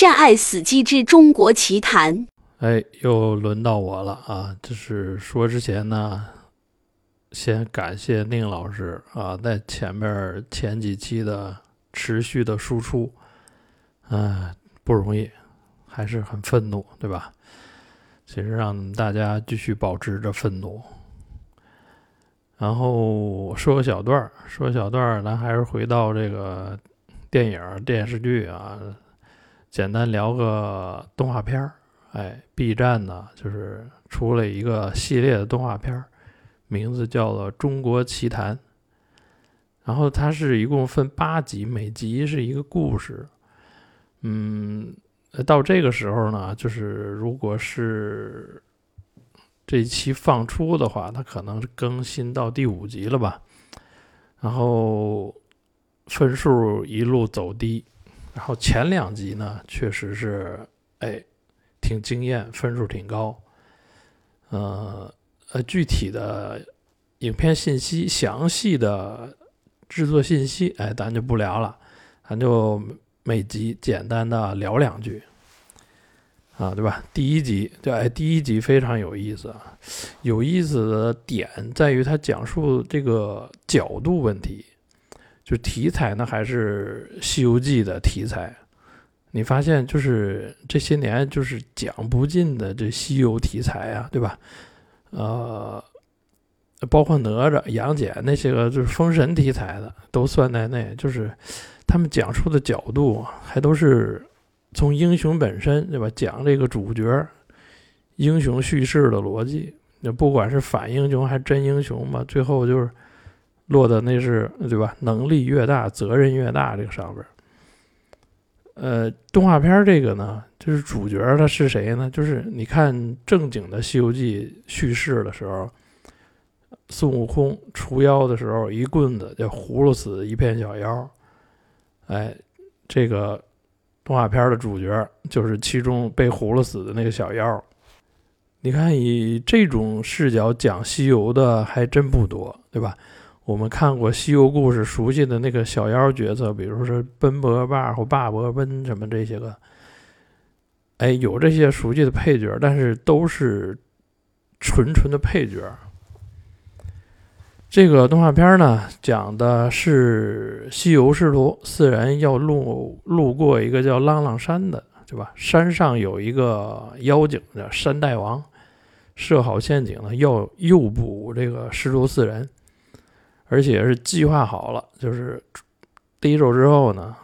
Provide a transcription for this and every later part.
战爱死机之中国奇谈。哎，又轮到我了啊！就是说之前呢，先感谢宁老师啊，在前面前几期的持续的输出，嗯，不容易，还是很愤怒，对吧？其实让大家继续保持着愤怒。然后说个小段儿，说个小段儿，咱还是回到这个电影、电视剧啊。简单聊个动画片儿，哎，B 站呢就是出了一个系列的动画片儿，名字叫做《中国奇谭》。然后它是一共分八集，每集是一个故事。嗯，到这个时候呢，就是如果是这期放出的话，它可能更新到第五集了吧。然后分数一路走低。然后前两集呢，确实是，哎，挺惊艳，分数挺高。呃呃，具体的影片信息、详细的制作信息，哎，咱就不聊了，咱就每集简单的聊两句，啊，对吧？第一集，对，哎，第一集非常有意思啊，有意思的点在于它讲述这个角度问题。就题材呢，还是《西游记》的题材。你发现，就是这些年就是讲不尽的这西游题材啊，对吧？呃，包括哪吒、杨戬那些个就是封神题材的，都算在内。就是他们讲述的角度，还都是从英雄本身，对吧？讲这个主角英雄叙事的逻辑。那不管是反英雄还是真英雄嘛，最后就是。落的那是对吧？能力越大，责任越大。这个上边，呃，动画片这个呢，就是主角他是谁呢？就是你看正经的《西游记》叙事的时候，孙悟空除妖的时候，一棍子就葫芦死一片小妖。哎，这个动画片的主角就是其中被葫芦死的那个小妖。你看，以这种视角讲西游的还真不多，对吧？我们看过《西游故事》，熟悉的那个小妖角色，比如说奔波霸或霸伯奔什么这些个，哎，有这些熟悉的配角，但是都是纯纯的配角。这个动画片呢，讲的是西游师徒四人要路路过一个叫浪浪山的，对吧？山上有一个妖精叫山大王，设好陷阱呢，要诱捕这个师徒四人。而且是计划好了，就是第一周之后呢，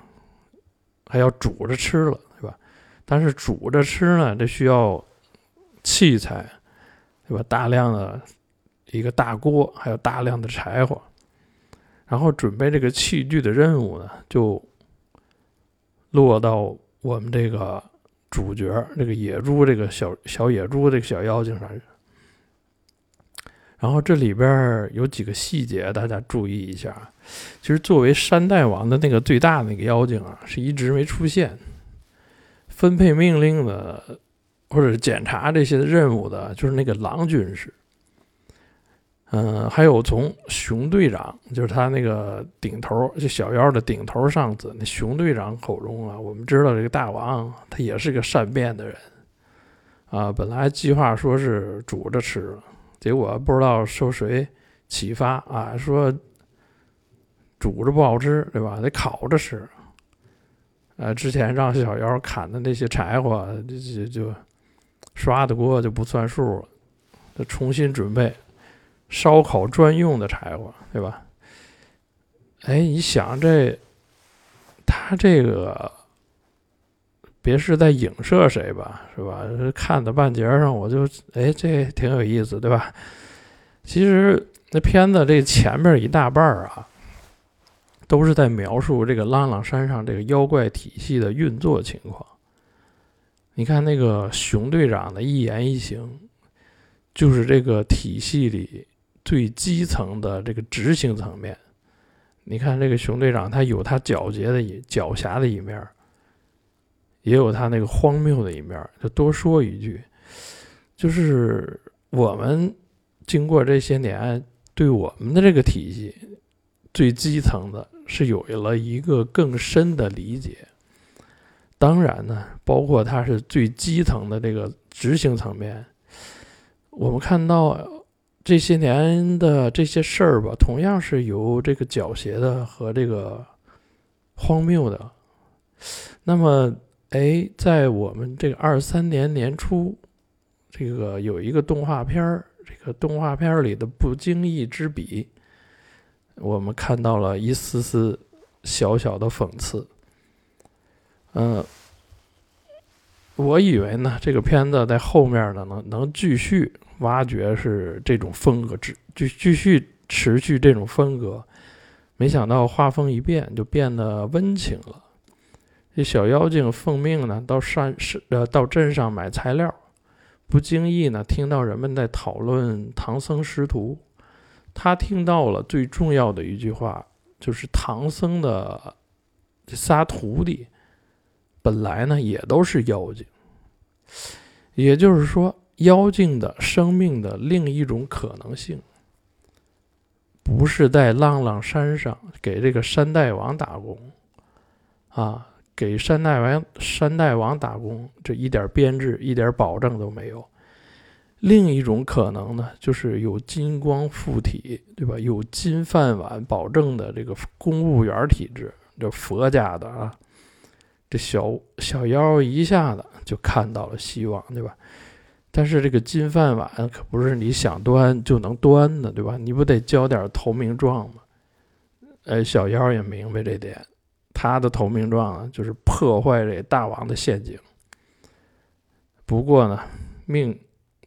还要煮着吃了，对吧？但是煮着吃呢，这需要器材，对吧？大量的一个大锅，还有大量的柴火，然后准备这个器具的任务呢，就落到我们这个主角这个野猪，这个小小野猪这个小妖精上。然后这里边有几个细节，大家注意一下。其实作为山大王的那个最大那个妖精啊，是一直没出现。分配命令的或者检查这些任务的，就是那个狼军师。嗯，还有从熊队长，就是他那个顶头，就小妖的顶头上司，那熊队长口中啊，我们知道这个大王他也是个善变的人啊。本来计划说是煮着吃了。结果不知道受谁启发啊，说煮着不好吃，对吧？得烤着吃。呃，之前让小妖砍的那些柴火，就就就刷的锅就不算数了，得重新准备烧烤专用的柴火，对吧？哎，你想这他这个别是在影射谁吧，是吧？看到半截上，我就哎，这挺有意思，对吧？其实那片子这前面一大半啊，都是在描述这个浪浪山上这个妖怪体系的运作情况。你看那个熊队长的一言一行，就是这个体系里最基层的这个执行层面。你看这个熊队长，他有他狡黠的一狡黠的一面，也有他那个荒谬的一面。就多说一句，就是我们。经过这些年，对我们的这个体系最基层的是有了一个更深的理解。当然呢，包括它是最基层的这个执行层面，我们看到这些年的这些事儿吧，同样是由这个狡黠的和这个荒谬的。那么，哎，在我们这个二三年年初，这个有一个动画片儿，这个动画片里的不经意之笔，我们看到了一丝丝小小的讽刺。嗯，我以为呢，这个片子在后面呢，能能继续挖掘是这种风格，继继继续持续这种风格，没想到画风一变，就变得温情了。这小妖精奉命呢，到山是呃到镇上买材料，不经意呢，听到人们在讨论唐僧师徒，他听到了最重要的一句话，就是唐僧的这仨徒弟。本来呢，也都是妖精，也就是说，妖精的生命的另一种可能性，不是在浪浪山上给这个山大王打工，啊，给山大王山大王打工，这一点编制、一点保证都没有。另一种可能呢，就是有金光附体，对吧？有金饭碗保证的这个公务员体制，就佛家的啊。这小小妖一下子就看到了希望，对吧？但是这个金饭碗可不是你想端就能端的，对吧？你不得交点投名状吗？呃，小妖也明白这点，他的投名状啊，就是破坏这大王的陷阱。不过呢，命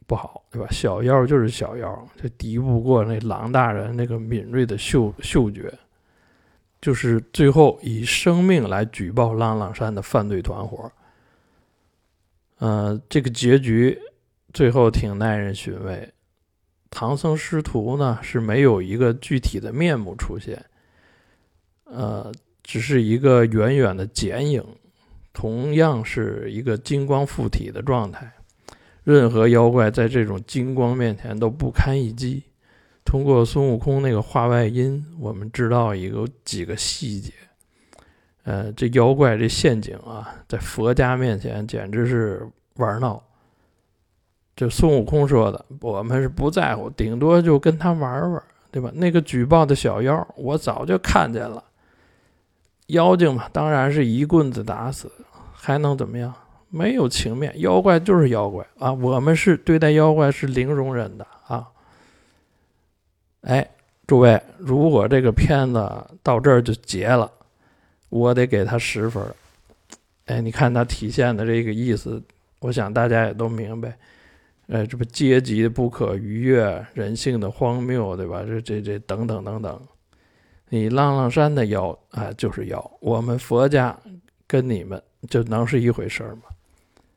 不好，对吧？小妖就是小妖，就敌不过那狼大人那个敏锐的嗅嗅觉。就是最后以生命来举报浪浪山的犯罪团伙，呃，这个结局最后挺耐人寻味。唐僧师徒呢是没有一个具体的面目出现，呃，只是一个远远的剪影，同样是一个金光附体的状态。任何妖怪在这种金光面前都不堪一击。通过孙悟空那个话外音，我们知道一个几个细节。呃，这妖怪这陷阱啊，在佛家面前简直是玩闹。这孙悟空说的，我们是不在乎，顶多就跟他玩玩，对吧？那个举报的小妖，我早就看见了。妖精嘛，当然是一棍子打死，还能怎么样？没有情面，妖怪就是妖怪啊！我们是对待妖怪是零容忍的啊！哎，诸位，如果这个片子到这儿就结了，我得给他十分。哎，你看他体现的这个意思，我想大家也都明白。哎，这不阶级的不可逾越，人性的荒谬，对吧？这这这等等等等。你浪浪山的妖啊，就是妖。我们佛家跟你们就能是一回事儿吗？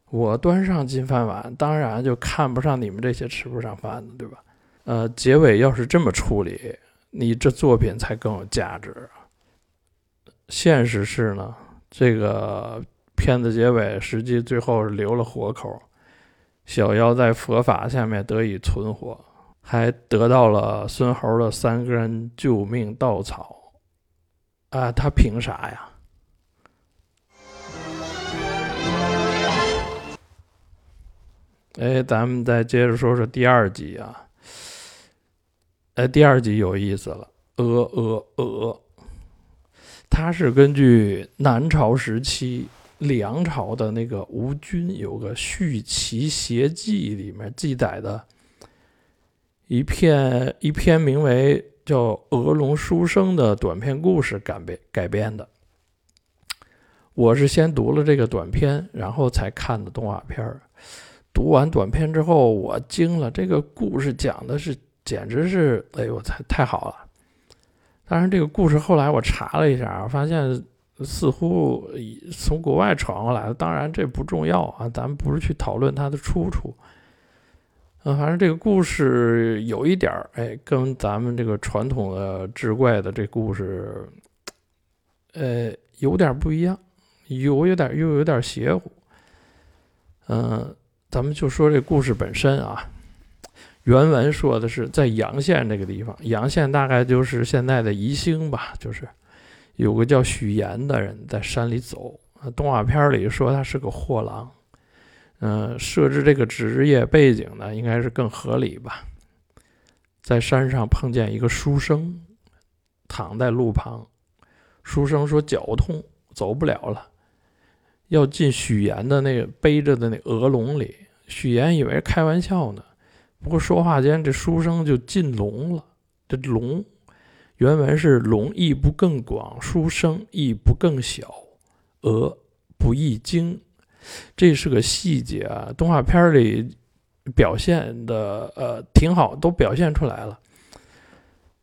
我端上金饭碗，当然就看不上你们这些吃不上饭的，对吧？呃，结尾要是这么处理，你这作品才更有价值。现实是呢，这个片子结尾实际最后留了活口，小妖在佛法下面得以存活，还得到了孙猴的三根救命稻草。啊，他凭啥呀？哎，咱们再接着说说第二集啊。哎，第二集有意思了，鹅鹅鹅，它是根据南朝时期梁朝的那个吴军有个《续齐邪记》里面记载的一篇一篇名为叫《鹅龙书生》的短篇故事改编改编的。我是先读了这个短片，然后才看的动画片儿。读完短片之后，我惊了，这个故事讲的是。简直是，哎呦，太太好了！当然，这个故事后来我查了一下，发现似乎从国外传过来的。当然，这不重要啊，咱们不是去讨论它的出处。嗯，反正这个故事有一点儿，哎，跟咱们这个传统的志怪的这故事，呃，有点不一样，有有点又有点邪乎。嗯，咱们就说这故事本身啊。原文说的是在阳县这个地方，阳县大概就是现在的宜兴吧，就是有个叫许岩的人在山里走动画片里说他是个货郎。嗯，设置这个职业背景呢，应该是更合理吧。在山上碰见一个书生，躺在路旁。书生说脚痛，走不了了，要进许岩的那个背着的那鹅笼里。许岩以为开玩笑呢，不过说话间，这书生就进笼了。这笼原文是“笼亦不更广，书生亦不更小，鹅不亦精”。这是个细节啊，动画片里表现的呃挺好，都表现出来了。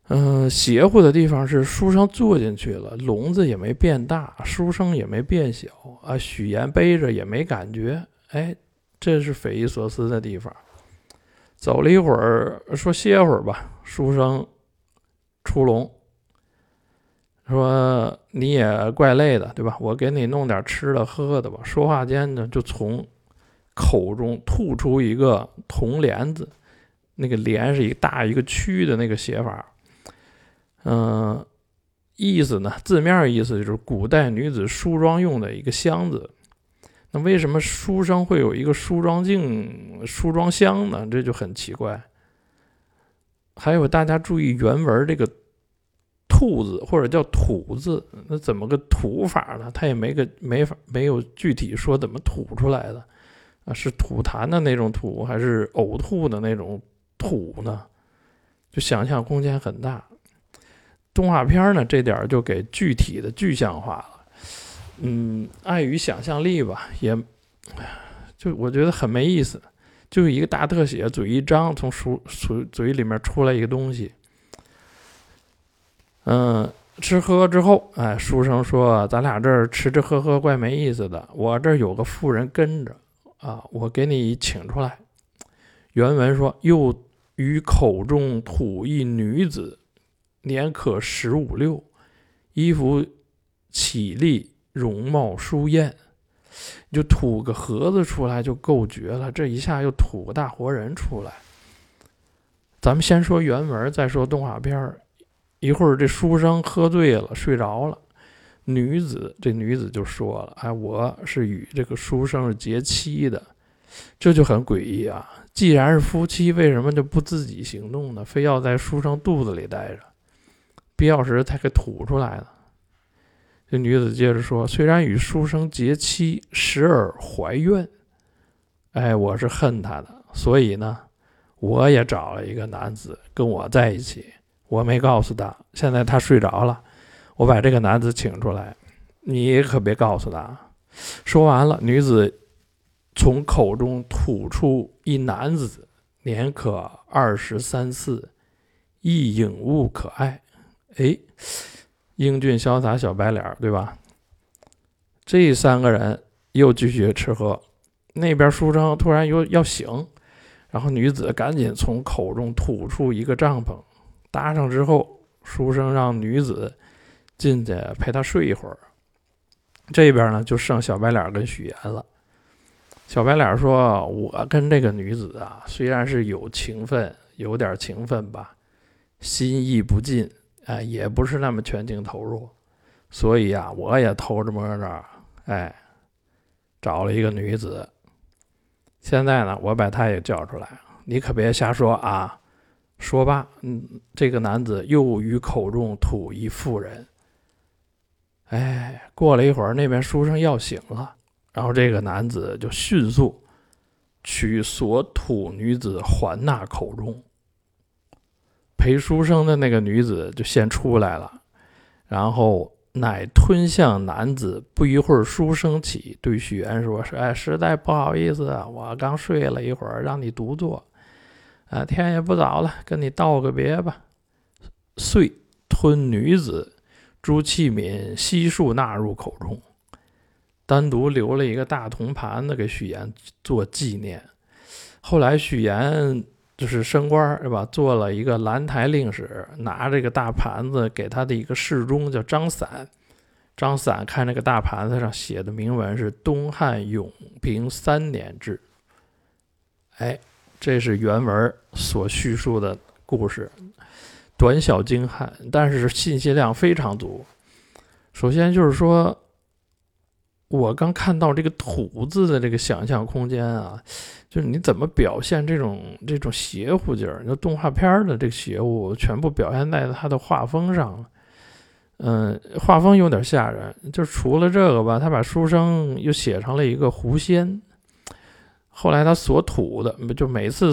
嗯，邪乎的地方是书生坐进去了，笼子也没变大，书生也没变小啊，许岩背着也没感觉，哎，这是匪夷所思的地方。走了一会儿，说歇会儿吧，书生出笼。说你也怪累的，对吧？我给你弄点吃的喝的吧。说话间呢，就从口中吐出一个铜帘子，那个帘是一个大一个区的那个写法。嗯，意思呢，字面意思就是古代女子梳妆用的一个箱子。那为什么书生会有一个梳妆镜、梳妆箱呢？这就很奇怪。还有大家注意原文这个。兔子或者叫土字，那怎么个吐法呢？他也没个没法没有具体说怎么吐出来的啊？是吐痰的那种吐，还是呕吐的那种吐呢？就想象空间很大。动画片呢，这点就给具体的具象化了。嗯，碍于想象力吧，也就我觉得很没意思。就一个大特写，嘴一张，从书嘴嘴里面出来一个东西。嗯，吃喝之后，哎，书生说：“咱俩这儿吃吃喝喝怪没意思的。我这儿有个妇人跟着，啊，我给你请出来。”原文说：“又于口中吐一女子，年可十五六，衣服绮丽，容貌淑艳。”就吐个盒子出来就够绝了，这一下又吐个大活人出来。咱们先说原文，再说动画片儿。一会儿，这书生喝醉了，睡着了。女子，这女子就说了：“哎，我是与这个书生是结妻的。”这就很诡异啊！既然是夫妻，为什么就不自己行动呢？非要在书生肚子里待着，必要时才给吐出来了。这女子接着说：“虽然与书生结妻，时而怀怨，哎，我是恨他的，所以呢，我也找了一个男子跟我在一起。”我没告诉他，现在他睡着了，我把这个男子请出来，你可别告诉他。说完了，女子从口中吐出一男子，年可二十三四，一影物可爱，哎，英俊潇洒小白脸，对吧？这三个人又继续吃喝，那边书生突然又要醒，然后女子赶紧从口中吐出一个帐篷。搭上之后，书生让女子进去陪他睡一会儿。这边呢，就剩小白脸跟许岩了。小白脸说：“我跟这个女子啊，虽然是有情分，有点情分吧，心意不尽，哎，也不是那么全情投入。所以啊，我也偷着摸着，哎，找了一个女子。现在呢，我把她也叫出来，你可别瞎说啊。”说罢，嗯，这个男子又于口中吐一妇人。哎，过了一会儿，那边书生要醒了，然后这个男子就迅速取所吐女子还纳口中。陪书生的那个女子就先出来了，然后乃吞向男子。不一会儿，书生起，对许愿说：“哎，实在不好意思，我刚睡了一会儿，让你独坐。”啊，天也不早了，跟你道个别吧。遂吞女子诸器皿悉数纳入口中，单独留了一个大铜盘子给许岩做纪念。后来许岩就是升官是吧？做了一个兰台令史，拿这个大盘子给他的一个侍中叫张散。张散看这个大盘子上写的铭文是东汉永平三年制。哎。这是原文所叙述的故事，短小精悍，但是信息量非常足。首先就是说，我刚看到这个“土”字的这个想象空间啊，就是你怎么表现这种这种邪乎劲儿？就动画片的这个邪乎，全部表现在它的画风上了。嗯，画风有点吓人。就除了这个吧，他把书生又写成了一个狐仙。后来他所吐的，就每次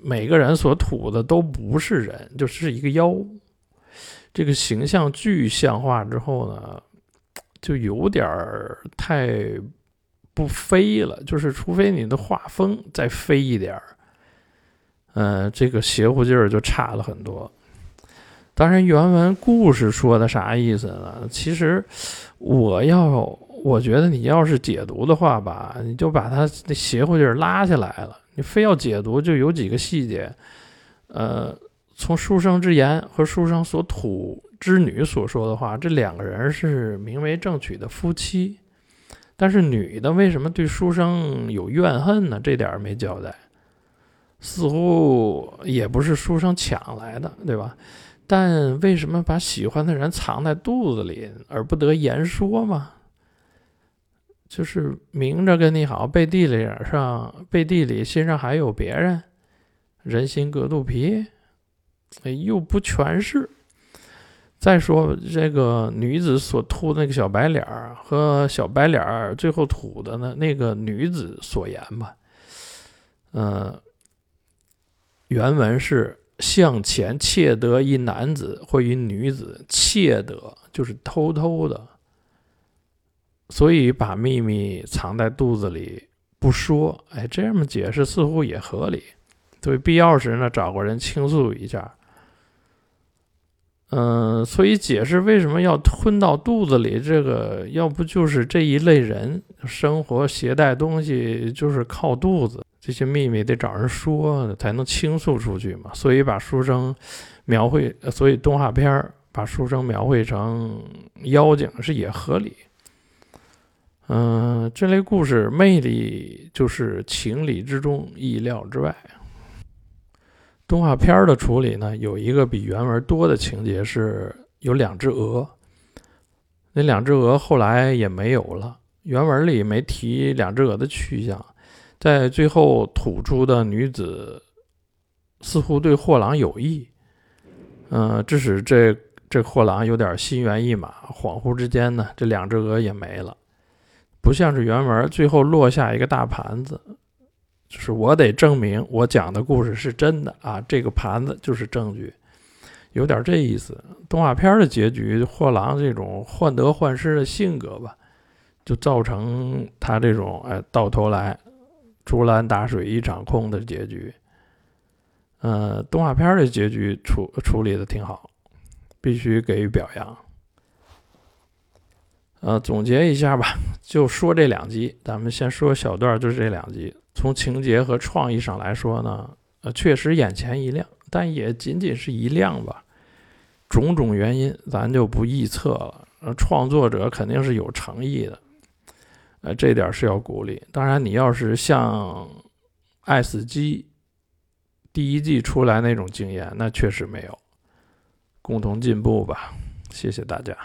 每个人所吐的都不是人，就是一个妖。这个形象具象化之后呢？就有点儿太不飞了，就是除非你的画风再飞一点儿，呃，这个邪乎劲儿就差了很多。当然，原文故事说的啥意思呢？其实我要，我觉得你要是解读的话吧，你就把它那邪乎劲儿拉下来了。你非要解读，就有几个细节，呃，从书生之言和书生所吐。之女所说的话，这两个人是名为正娶的夫妻，但是女的为什么对书生有怨恨呢？这点没交代，似乎也不是书生抢来的，对吧？但为什么把喜欢的人藏在肚子里而不得言说嘛？就是明着跟你好，背地里上背地里心上还有别人，人心隔肚皮，哎，又不全是。再说这个女子所吐那个小白脸儿和小白脸儿最后吐的呢，那个女子所言吧，嗯，原文是向前窃得一男子或一女子，窃得就是偷偷的，所以把秘密藏在肚子里不说。哎，这么解释似乎也合理，对必要时呢，找个人倾诉一下。嗯，所以解释为什么要吞到肚子里，这个要不就是这一类人生活携带东西就是靠肚子，这些秘密得找人说才能倾诉出去嘛。所以把书生描绘，所以动画片把书生描绘成妖精是也合理。嗯，这类故事魅力就是情理之中，意料之外。动画片的处理呢，有一个比原文多的情节，是有两只鹅。那两只鹅后来也没有了，原文里没提两只鹅的去向。在最后吐出的女子似乎对货郎有意，嗯，致使这这货郎有点心猿意马。恍惚之间呢，这两只鹅也没了，不像是原文最后落下一个大盘子。就是我得证明我讲的故事是真的啊！这个盘子就是证据，有点这意思。动画片的结局，货郎这种患得患失的性格吧，就造成他这种哎，到头来竹篮打水一场空的结局。呃，动画片的结局处处理的挺好，必须给予表扬。呃，总结一下吧，就说这两集，咱们先说小段，就是这两集。从情节和创意上来说呢，呃，确实眼前一亮，但也仅仅是一亮吧。种种原因，咱就不臆测了。呃，创作者肯定是有诚意的，呃，这点是要鼓励。当然，你要是像《爱死机》第一季出来那种经验，那确实没有。共同进步吧，谢谢大家。